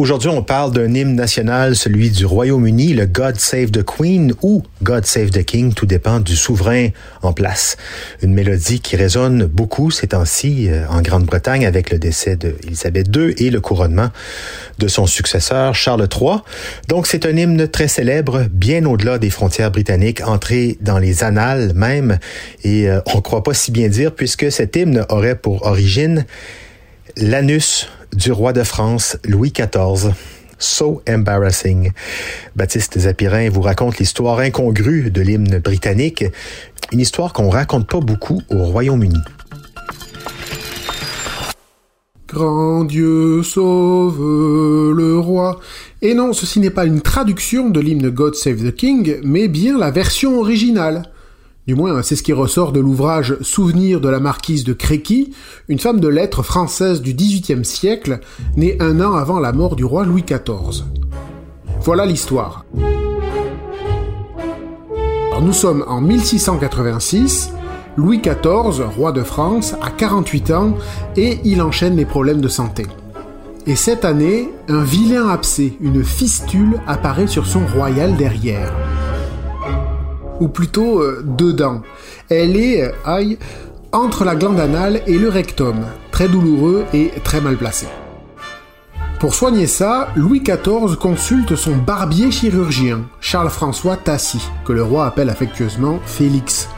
Aujourd'hui, on parle d'un hymne national, celui du Royaume-Uni, le God Save the Queen ou God Save the King, tout dépend du souverain en place. Une mélodie qui résonne beaucoup ces temps-ci euh, en Grande-Bretagne avec le décès d'Élisabeth II et le couronnement de son successeur Charles III. Donc c'est un hymne très célèbre, bien au-delà des frontières britanniques, entré dans les annales même, et euh, on ne croit pas si bien dire puisque cet hymne aurait pour origine l'anus du roi de France Louis XIV. So embarrassing. Baptiste Zapirin vous raconte l'histoire incongrue de l'hymne britannique, une histoire qu'on raconte pas beaucoup au Royaume-Uni. Grand Dieu sauve le roi. Et non, ceci n'est pas une traduction de l'hymne God Save the King, mais bien la version originale. Du moins, c'est ce qui ressort de l'ouvrage Souvenir de la marquise de Créqui, une femme de lettres française du XVIIIe siècle, née un an avant la mort du roi Louis XIV. Voilà l'histoire. nous sommes en 1686, Louis XIV, roi de France, a 48 ans et il enchaîne les problèmes de santé. Et cette année, un vilain abcès, une fistule, apparaît sur son royal derrière ou plutôt euh, dedans. Elle est, euh, aïe, entre la glande anale et le rectum, très douloureux et très mal placé. Pour soigner ça, Louis XIV consulte son barbier chirurgien, Charles-François Tassy, que le roi appelle affectueusement Félix.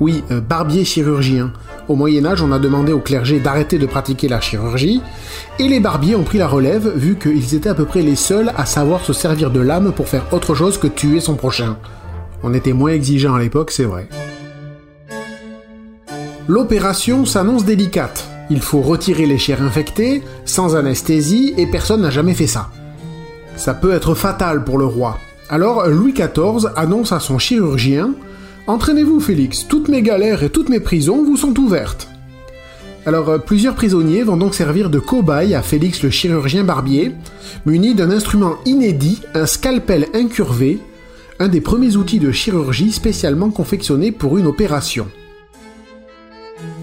Oui, euh, barbier chirurgien. Au Moyen Âge, on a demandé au clergé d'arrêter de pratiquer la chirurgie, et les barbiers ont pris la relève vu qu'ils étaient à peu près les seuls à savoir se servir de l'âme pour faire autre chose que tuer son prochain. On était moins exigeant à l'époque, c'est vrai. L'opération s'annonce délicate. Il faut retirer les chairs infectées, sans anesthésie, et personne n'a jamais fait ça. Ça peut être fatal pour le roi. Alors Louis XIV annonce à son chirurgien Entraînez-vous, Félix, toutes mes galères et toutes mes prisons vous sont ouvertes. Alors euh, plusieurs prisonniers vont donc servir de cobayes à Félix le chirurgien barbier, muni d'un instrument inédit, un scalpel incurvé, un des premiers outils de chirurgie spécialement confectionnés pour une opération.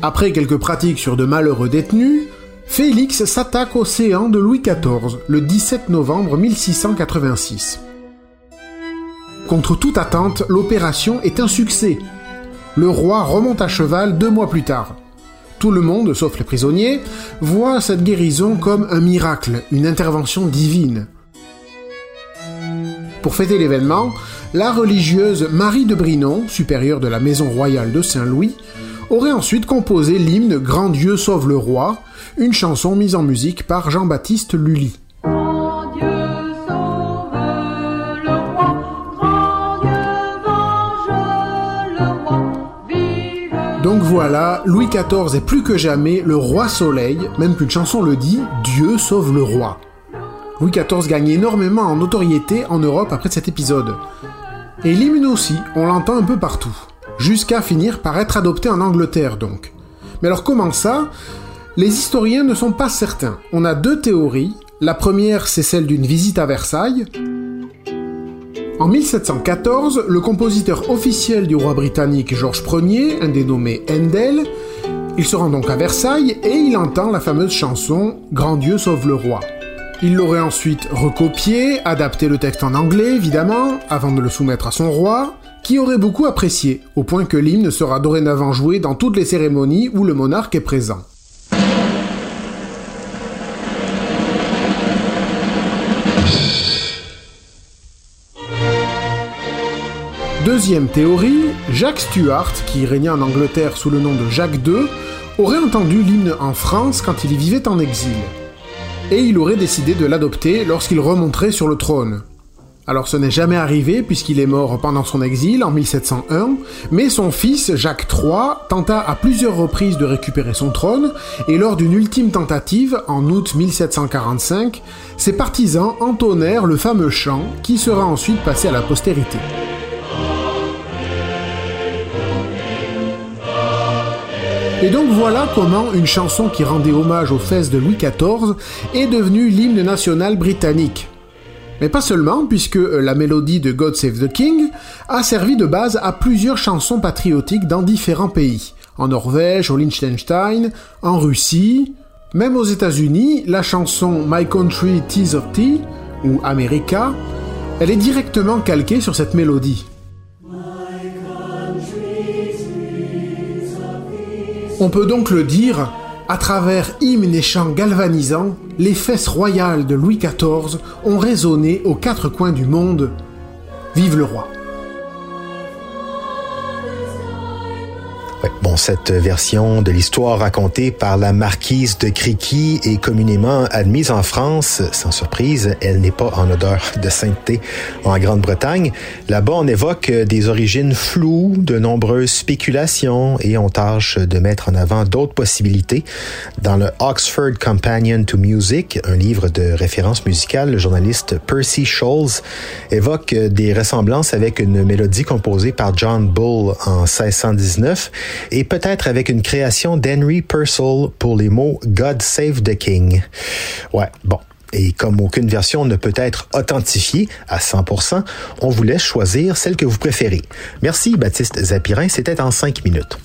Après quelques pratiques sur de malheureux détenus, Félix s'attaque au séant de Louis XIV le 17 novembre 1686. Contre toute attente, l'opération est un succès. Le roi remonte à cheval deux mois plus tard. Tout le monde, sauf les prisonniers, voit cette guérison comme un miracle, une intervention divine. Pour fêter l'événement, la religieuse Marie de Brinon, supérieure de la maison royale de Saint-Louis, aurait ensuite composé l'hymne Grand Dieu sauve le roi, une chanson mise en musique par Jean-Baptiste Lully. Donc voilà, Louis XIV est plus que jamais le roi soleil, même qu'une chanson le dit, Dieu sauve le roi. Louis XIV gagne énormément en notoriété en Europe après cet épisode. Et l'hymne aussi, on l'entend un peu partout. Jusqu'à finir par être adopté en Angleterre donc. Mais alors comment ça? Les historiens ne sont pas certains. On a deux théories. La première, c'est celle d'une visite à Versailles. En 1714, le compositeur officiel du roi britannique Georges Ier, un dénommé Handel, il se rend donc à Versailles et il entend la fameuse chanson Grand Dieu sauve le roi. Il l'aurait ensuite recopié, adapté le texte en anglais évidemment, avant de le soumettre à son roi, qui aurait beaucoup apprécié, au point que l'hymne sera dorénavant joué dans toutes les cérémonies où le monarque est présent. Deuxième théorie, Jacques Stuart, qui régna en Angleterre sous le nom de Jacques II, aurait entendu l'hymne en France quand il y vivait en exil et il aurait décidé de l'adopter lorsqu'il remonterait sur le trône. Alors ce n'est jamais arrivé puisqu'il est mort pendant son exil en 1701, mais son fils Jacques III tenta à plusieurs reprises de récupérer son trône et lors d'une ultime tentative en août 1745, ses partisans entonnèrent le fameux chant qui sera ensuite passé à la postérité. Et donc voilà comment une chanson qui rendait hommage aux fesses de Louis XIV est devenue l'hymne national britannique. Mais pas seulement, puisque la mélodie de God Save the King a servi de base à plusieurs chansons patriotiques dans différents pays. En Norvège, au Liechtenstein, en Russie, même aux États-Unis, la chanson My Country Tears of Tea, ou America, elle est directement calquée sur cette mélodie. On peut donc le dire, à travers hymnes et chants galvanisants, les fesses royales de Louis XIV ont résonné aux quatre coins du monde. Vive le roi! Bon, cette version de l'histoire racontée par la marquise de Criqui est communément admise en France. Sans surprise, elle n'est pas en odeur de sainteté en Grande-Bretagne. Là-bas, on évoque des origines floues, de nombreuses spéculations et on tâche de mettre en avant d'autres possibilités. Dans le Oxford Companion to Music, un livre de référence musicale, le journaliste Percy Scholes évoque des ressemblances avec une mélodie composée par John Bull en 1619 et peut-être avec une création d'Henry Purcell pour les mots God Save the King. Ouais, bon. Et comme aucune version ne peut être authentifiée à 100%, on vous laisse choisir celle que vous préférez. Merci Baptiste Zapirin, c'était en cinq minutes.